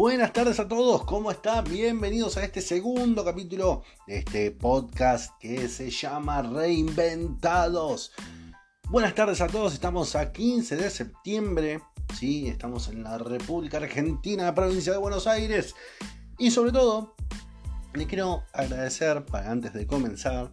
Buenas tardes a todos, ¿cómo están? Bienvenidos a este segundo capítulo de este podcast que se llama Reinventados. Buenas tardes a todos, estamos a 15 de septiembre, ¿sí? estamos en la República Argentina, provincia de Buenos Aires. Y sobre todo, les quiero agradecer, para antes de comenzar,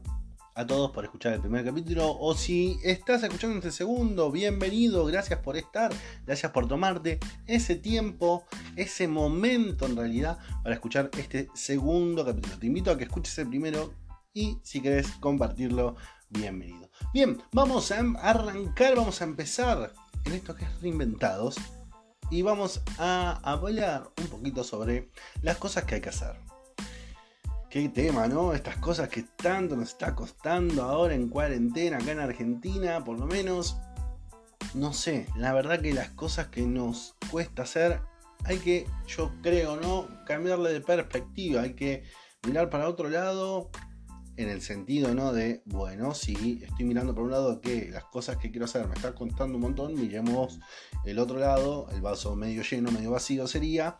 a todos por escuchar el primer capítulo. O si estás escuchando este segundo, bienvenido, gracias por estar, gracias por tomarte ese tiempo, ese momento en realidad para escuchar este segundo capítulo. Te invito a que escuches el primero y si querés compartirlo, bienvenido. Bien, vamos a arrancar, vamos a empezar en esto que es reinventados y vamos a hablar un poquito sobre las cosas que hay que hacer qué tema, ¿no? Estas cosas que tanto nos está costando ahora en cuarentena acá en Argentina, por lo menos. No sé, la verdad que las cosas que nos cuesta hacer, hay que, yo creo, ¿no? Cambiarle de perspectiva, hay que mirar para otro lado en el sentido, ¿no? De, bueno, si estoy mirando por un lado que las cosas que quiero hacer me están costando un montón, miremos el otro lado, el vaso medio lleno, medio vacío sería,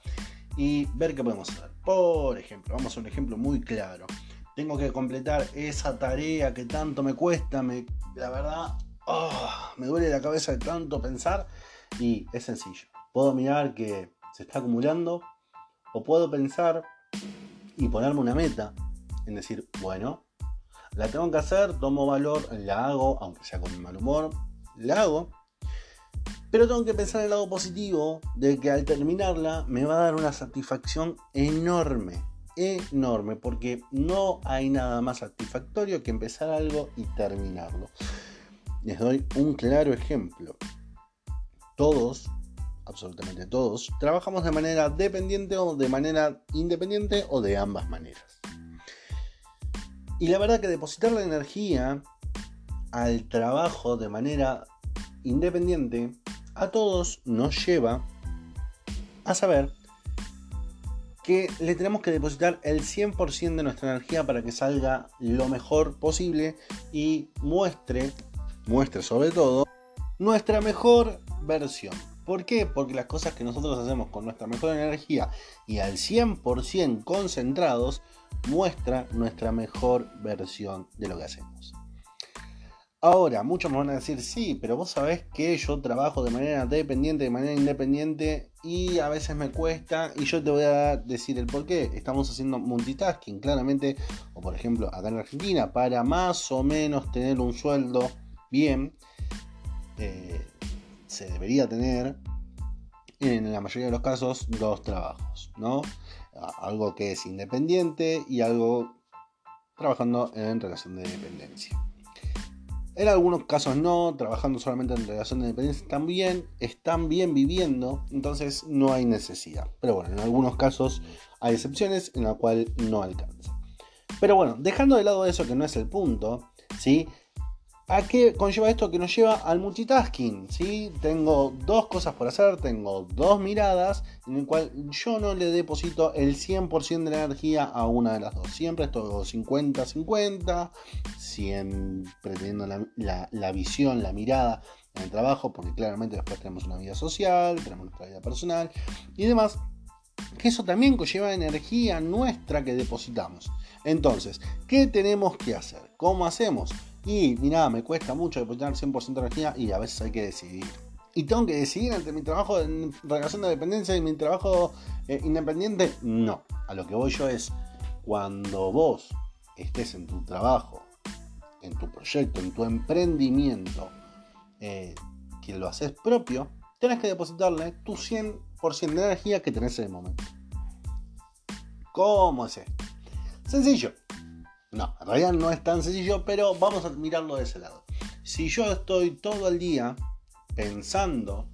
y ver qué podemos hacer. Por ejemplo, vamos a un ejemplo muy claro. Tengo que completar esa tarea que tanto me cuesta, me, la verdad, ah, me duele la cabeza de tanto pensar y es sencillo. Puedo mirar que se está acumulando o puedo pensar y ponerme una meta en decir, bueno, la tengo que hacer, tomo valor, la hago, aunque sea con mal humor, la hago pero tengo que pensar en el lado positivo de que al terminarla me va a dar una satisfacción enorme, enorme, porque no hay nada más satisfactorio que empezar algo y terminarlo. Les doy un claro ejemplo. Todos, absolutamente todos, trabajamos de manera dependiente o de manera independiente o de ambas maneras. Y la verdad que depositar la energía al trabajo de manera independiente a todos nos lleva a saber que le tenemos que depositar el 100% de nuestra energía para que salga lo mejor posible y muestre, muestre sobre todo, nuestra mejor versión. ¿Por qué? Porque las cosas que nosotros hacemos con nuestra mejor energía y al 100% concentrados muestra nuestra mejor versión de lo que hacemos. Ahora, muchos me van a decir, sí, pero vos sabés que yo trabajo de manera dependiente, de manera independiente y a veces me cuesta y yo te voy a decir el por qué. Estamos haciendo multitasking, claramente, o por ejemplo acá en Argentina, para más o menos tener un sueldo bien, eh, se debería tener en la mayoría de los casos dos trabajos, ¿no? Algo que es independiente y algo trabajando en relación de dependencia. En algunos casos no, trabajando solamente en relación de dependencia también, están bien viviendo, entonces no hay necesidad. Pero bueno, en algunos casos hay excepciones en la cual no alcanza. Pero bueno, dejando de lado eso que no es el punto, ¿sí? ¿A qué conlleva esto que nos lleva al multitasking? ¿sí? Tengo dos cosas por hacer, tengo dos miradas en el cual yo no le deposito el 100% de la energía a una de las dos. Siempre estoy 50-50, siempre teniendo la, la, visión, la mirada en el trabajo, porque claramente después tenemos una vida social, tenemos nuestra vida personal y demás. Que eso también conlleva energía nuestra que depositamos. Entonces, ¿qué tenemos que hacer? ¿Cómo hacemos? Y mira, me cuesta mucho depositar 100% de energía y a veces hay que decidir. Y tengo que decidir entre mi trabajo en relación de dependencia y mi trabajo eh, independiente. No, a lo que voy yo es, cuando vos estés en tu trabajo, en tu proyecto, en tu emprendimiento, eh, que lo haces propio, tenés que depositarle tu 100% de energía que tenés en el momento. ¿Cómo es esto? Sencillo. No, en realidad no es tan sencillo, pero vamos a mirarlo de ese lado. Si yo estoy todo el día pensando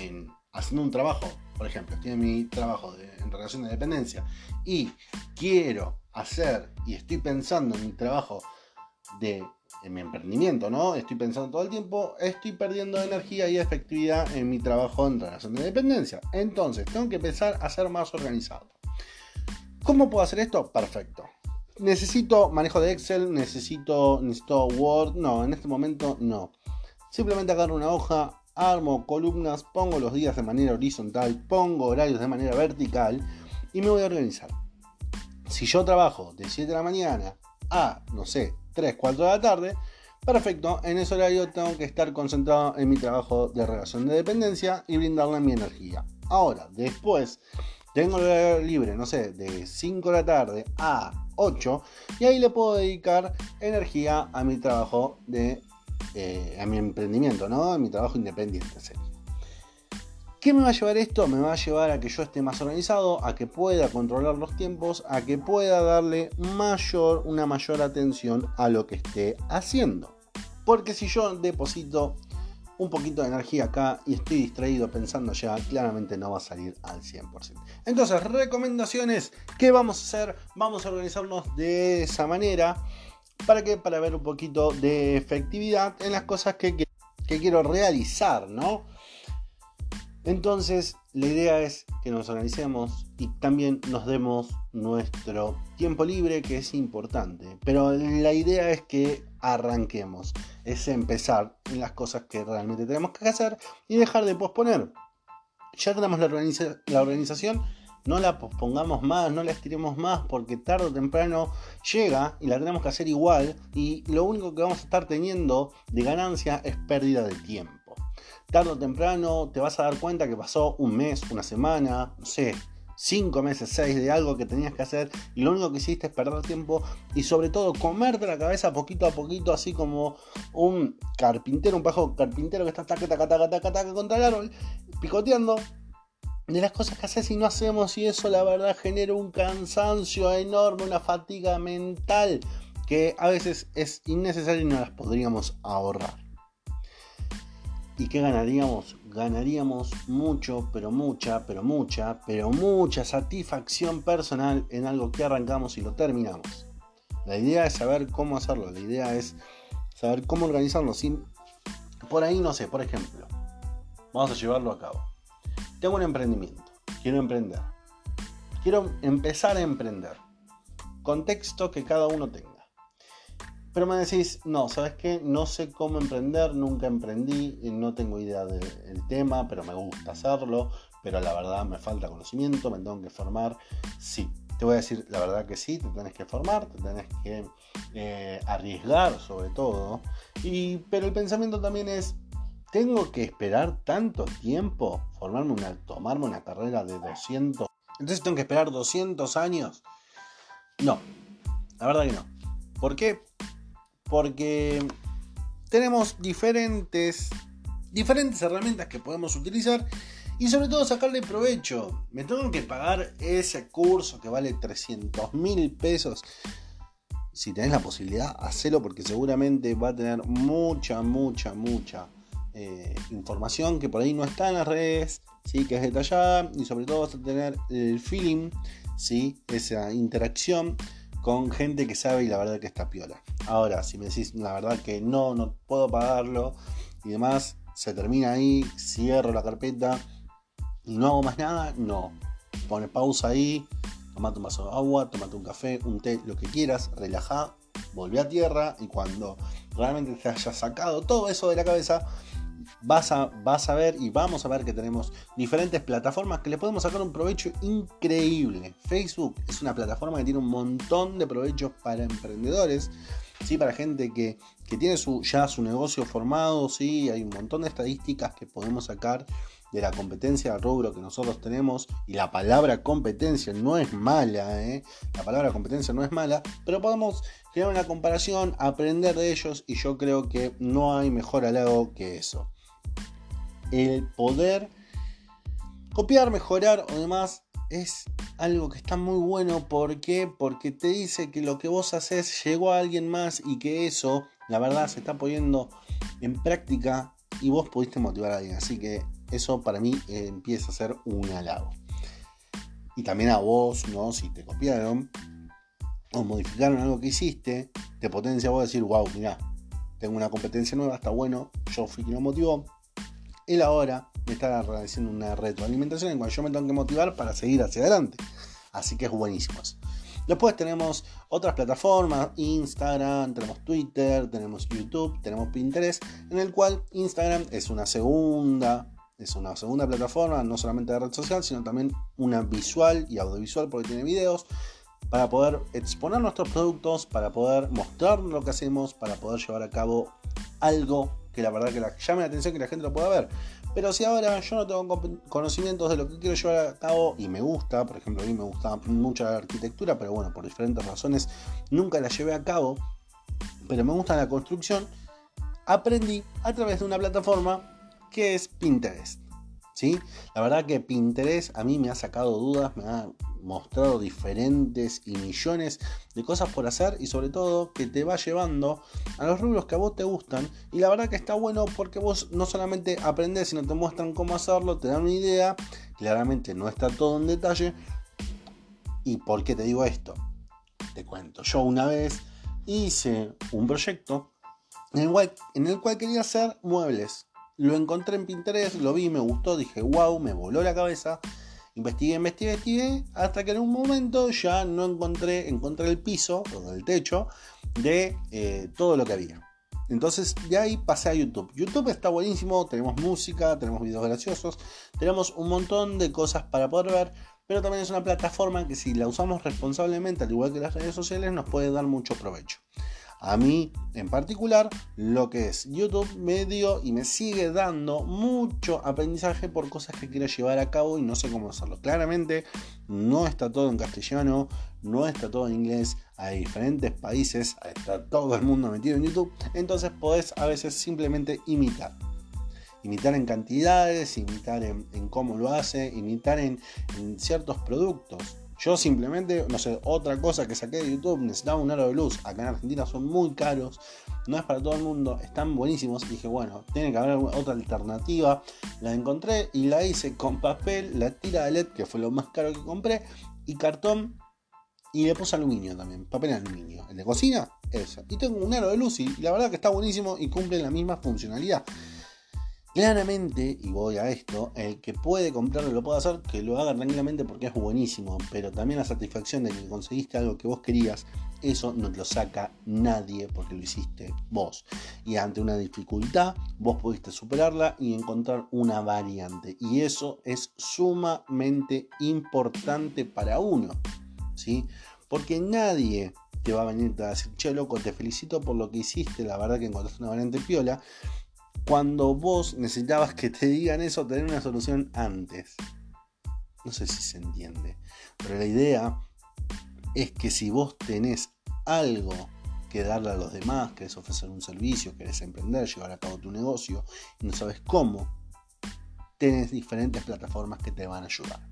en haciendo un trabajo, por ejemplo, estoy en mi trabajo en relación de dependencia y quiero hacer y estoy pensando en mi trabajo de en mi emprendimiento, ¿no? Estoy pensando todo el tiempo, estoy perdiendo energía y efectividad en mi trabajo en relación de dependencia. Entonces, tengo que empezar a ser más organizado. ¿Cómo puedo hacer esto? Perfecto necesito manejo de Excel, necesito, necesito Word. No, en este momento no. Simplemente agarro una hoja, armo columnas, pongo los días de manera horizontal, pongo horarios de manera vertical y me voy a organizar. Si yo trabajo de 7 de la mañana a, no sé, 3, 4 de la tarde, perfecto, en ese horario tengo que estar concentrado en mi trabajo de relación de dependencia y brindarle mi energía. Ahora, después, tengo el horario libre, no sé, de 5 de la tarde a 8 y ahí le puedo dedicar energía a mi trabajo de eh, a mi emprendimiento, ¿no? A mi trabajo independiente. ¿Qué me va a llevar esto? Me va a llevar a que yo esté más organizado, a que pueda controlar los tiempos, a que pueda darle mayor, una mayor atención a lo que esté haciendo. Porque si yo deposito un poquito de energía acá y estoy distraído pensando ya, claramente no va a salir al 100%. Entonces, recomendaciones, ¿qué vamos a hacer? Vamos a organizarnos de esa manera. ¿Para qué? Para ver un poquito de efectividad en las cosas que, que quiero realizar, ¿no? Entonces, la idea es que nos organicemos y también nos demos nuestro tiempo libre, que es importante. Pero la idea es que arranquemos, es empezar en las cosas que realmente tenemos que hacer y dejar de posponer. Ya tenemos la, la organización, no la pospongamos más, no la estiremos más, porque tarde o temprano llega y la tenemos que hacer igual y lo único que vamos a estar teniendo de ganancia es pérdida de tiempo tarde o temprano te vas a dar cuenta que pasó un mes, una semana, no sé, cinco meses, seis de algo que tenías que hacer y lo único que hiciste es perder tiempo y sobre todo comerte la cabeza poquito a poquito, así como un carpintero, un pajo carpintero que está taca, taca, taca, taca, taca contra el árbol, picoteando de las cosas que haces y no hacemos y eso la verdad genera un cansancio enorme, una fatiga mental que a veces es innecesaria y no las podríamos ahorrar. ¿Y qué ganaríamos? Ganaríamos mucho, pero mucha, pero mucha, pero mucha satisfacción personal en algo que arrancamos y lo terminamos. La idea es saber cómo hacerlo, la idea es saber cómo organizarlo. Por ahí, no sé, por ejemplo, vamos a llevarlo a cabo. Tengo un emprendimiento, quiero emprender. Quiero empezar a emprender. Contexto que cada uno tenga. Pero me decís, no, ¿sabes qué? No sé cómo emprender, nunca emprendí, no tengo idea del tema, pero me gusta hacerlo, pero la verdad me falta conocimiento, me tengo que formar. Sí, te voy a decir la verdad que sí, te tenés que formar, te tenés que eh, arriesgar sobre todo. Y, pero el pensamiento también es, ¿tengo que esperar tanto tiempo? Formarme una, tomarme una carrera de 200. Entonces tengo que esperar 200 años. No, la verdad que no. ¿Por qué? Porque tenemos diferentes, diferentes herramientas que podemos utilizar y sobre todo sacarle provecho. Me tengo que pagar ese curso que vale 300 mil pesos. Si tenés la posibilidad, hacelo porque seguramente va a tener mucha, mucha, mucha eh, información que por ahí no está en las redes, ¿sí? que es detallada y sobre todo vas a tener el feeling, ¿sí? esa interacción con gente que sabe y la verdad que está piola. Ahora, si me decís la verdad que no, no puedo pagarlo y demás, se termina ahí, cierro la carpeta y no hago más nada, no. Pone pausa ahí, tomate un vaso de agua, tomate un café, un té, lo que quieras, relaja, volví a tierra y cuando realmente te hayas sacado todo eso de la cabeza, vas a, vas a ver y vamos a ver que tenemos diferentes plataformas que le podemos sacar un provecho increíble. Facebook es una plataforma que tiene un montón de provechos para emprendedores, ¿sí? para gente que, tiene su, ya su negocio formado, ¿sí? hay un montón de estadísticas que podemos sacar de la competencia de rubro que nosotros tenemos y la palabra competencia no es mala, ¿eh? la palabra competencia no es mala, pero podemos crear una comparación, aprender de ellos y yo creo que no hay mejor halago que eso el poder copiar, mejorar o demás es algo que está muy bueno. ¿Por qué? Porque te dice que lo que vos haces llegó a alguien más y que eso, la verdad, se está poniendo en práctica y vos pudiste motivar a alguien. Así que eso para mí eh, empieza a ser un halago. Y también a vos, ¿no? Si te copiaron o modificaron algo que hiciste, te potencia a vos decir, wow, mira, tengo una competencia nueva, está bueno, yo fui quien lo motivó, él ahora me está haciendo una retroalimentación en cual yo me tengo que motivar para seguir hacia adelante. Así que es buenísimo Después tenemos otras plataformas, Instagram, tenemos Twitter, tenemos YouTube, tenemos Pinterest, en el cual Instagram es una segunda, es una segunda plataforma, no solamente de red social, sino también una visual y audiovisual porque tiene videos para poder exponer nuestros productos, para poder mostrar lo que hacemos, para poder llevar a cabo algo que la verdad que la, llame la atención que la gente lo pueda ver. Pero si ahora yo no tengo conocimientos de lo que quiero llevar a cabo y me gusta, por ejemplo, a mí me gusta mucho la arquitectura, pero bueno, por diferentes razones nunca la llevé a cabo, pero me gusta la construcción, aprendí a través de una plataforma que es Pinterest. ¿Sí? La verdad que Pinterest a mí me ha sacado dudas, me ha mostrado diferentes y millones de cosas por hacer y sobre todo que te va llevando a los rubros que a vos te gustan y la verdad que está bueno porque vos no solamente aprendes sino te muestran cómo hacerlo, te dan una idea, claramente no está todo en detalle. Y por qué te digo esto, te cuento, yo una vez hice un proyecto en el cual quería hacer muebles, lo encontré en Pinterest, lo vi, me gustó, dije wow, me voló la cabeza Investigué, investigué, investigué, hasta que en un momento ya no encontré, encontré el piso o el techo de eh, todo lo que había. Entonces de ahí pasé a YouTube. YouTube está buenísimo, tenemos música, tenemos videos graciosos, tenemos un montón de cosas para poder ver, pero también es una plataforma que si la usamos responsablemente, al igual que las redes sociales, nos puede dar mucho provecho. A mí en particular, lo que es YouTube me dio y me sigue dando mucho aprendizaje por cosas que quiero llevar a cabo y no sé cómo hacerlo. Claramente no está todo en castellano, no está todo en inglés, hay diferentes países, está todo el mundo metido en YouTube, entonces podés a veces simplemente imitar imitar en cantidades, imitar en, cómo lo hace, imitar en, ciertos productos. Yo simplemente, no sé, otra cosa que saqué de YouTube, necesitaba un aro de luz. Acá en Argentina son muy caros, no es para todo el mundo, están buenísimos. dije, bueno, tiene que haber otra alternativa. La encontré y la hice con papel, la tira de LED, que fue lo más caro que compré, y cartón. Y le puse aluminio también, papel aluminio. El de cocina, eso. Y tengo un aro de luz y la verdad que está buenísimo y cumple la misma funcionalidad. Claramente, y voy a esto, el que puede comprarlo lo puede hacer, que lo haga tranquilamente porque es buenísimo, pero también la satisfacción de que conseguiste algo que vos querías, eso no te lo saca nadie porque lo hiciste vos. Y ante una dificultad, vos pudiste superarla y encontrar una variante. Y eso es sumamente importante para uno, ¿sí? Porque nadie te va a venir a decir, che, loco, te felicito por lo que hiciste, la verdad que encontraste una variante piola cuando vos necesitabas que te digan eso, tener una solución antes. No sé si se entiende, pero la idea es que si vos tenés algo que darle a los demás, querés ofrecer un servicio, querés emprender, llevar a cabo tu negocio y no sabes cómo, tenés diferentes plataformas que te van a ayudar.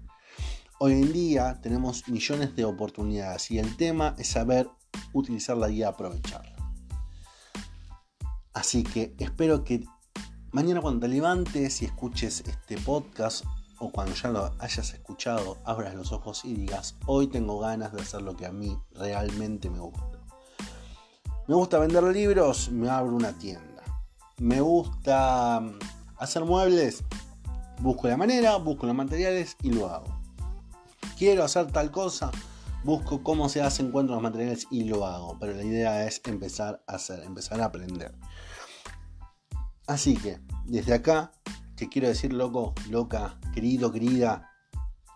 Hoy en día tenemos millones de oportunidades y el tema es saber utilizarla y aprovecharla. Así que espero que Mañana cuando te levantes y escuches este podcast o cuando ya lo hayas escuchado, abras los ojos y digas, hoy tengo ganas de hacer lo que a mí realmente me gusta. Me gusta vender libros, me abro una tienda. Me gusta mm, hacer muebles, busco la manera, busco los materiales y lo hago. Quiero hacer tal cosa, busco cómo se hace, encuentro los materiales y lo hago. Pero la idea es empezar a hacer, empezar a aprender. Así que, desde acá, te quiero decir, loco, loca, querido, querida,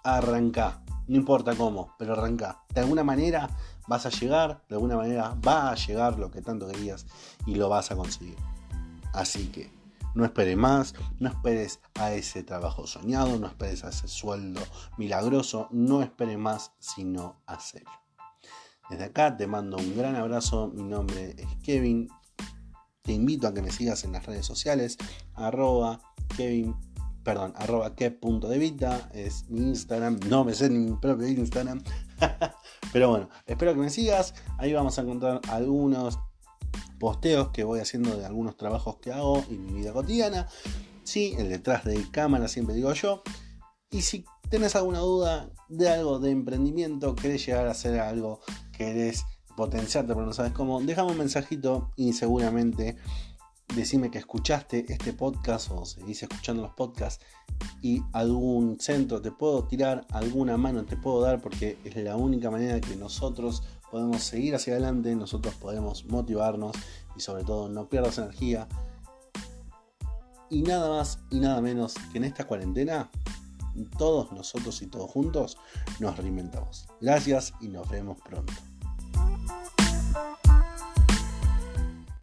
arranca. No importa cómo, pero arranca. De alguna manera vas a llegar, de alguna manera va a llegar lo que tanto querías y lo vas a conseguir. Así que no esperes más, no esperes a ese trabajo soñado, no esperes a ese sueldo milagroso, no esperes más, sino hacerlo. Desde acá te mando un gran abrazo, mi nombre es Kevin, te invito a que me sigas en las redes sociales, arroba Kevin, perdón, arroba vita, es mi Instagram, no me sé ni mi propio Instagram, pero bueno, espero que me sigas, ahí vamos a encontrar algunos posteos que voy haciendo de algunos trabajos que hago en mi vida cotidiana, sí, el detrás de cámara siempre digo yo, y si tenés alguna duda de algo de emprendimiento, querés llegar a hacer algo, querés potenciarte, pero no sabes cómo, déjame un mensajito y seguramente decime que escuchaste este podcast o seguís escuchando los podcasts y algún centro te puedo tirar, alguna mano te puedo dar porque es la única manera que nosotros podemos seguir hacia adelante, nosotros podemos motivarnos y sobre todo no pierdas energía. Y nada más y nada menos que en esta cuarentena, todos nosotros y todos juntos nos reinventamos. Gracias y nos vemos pronto.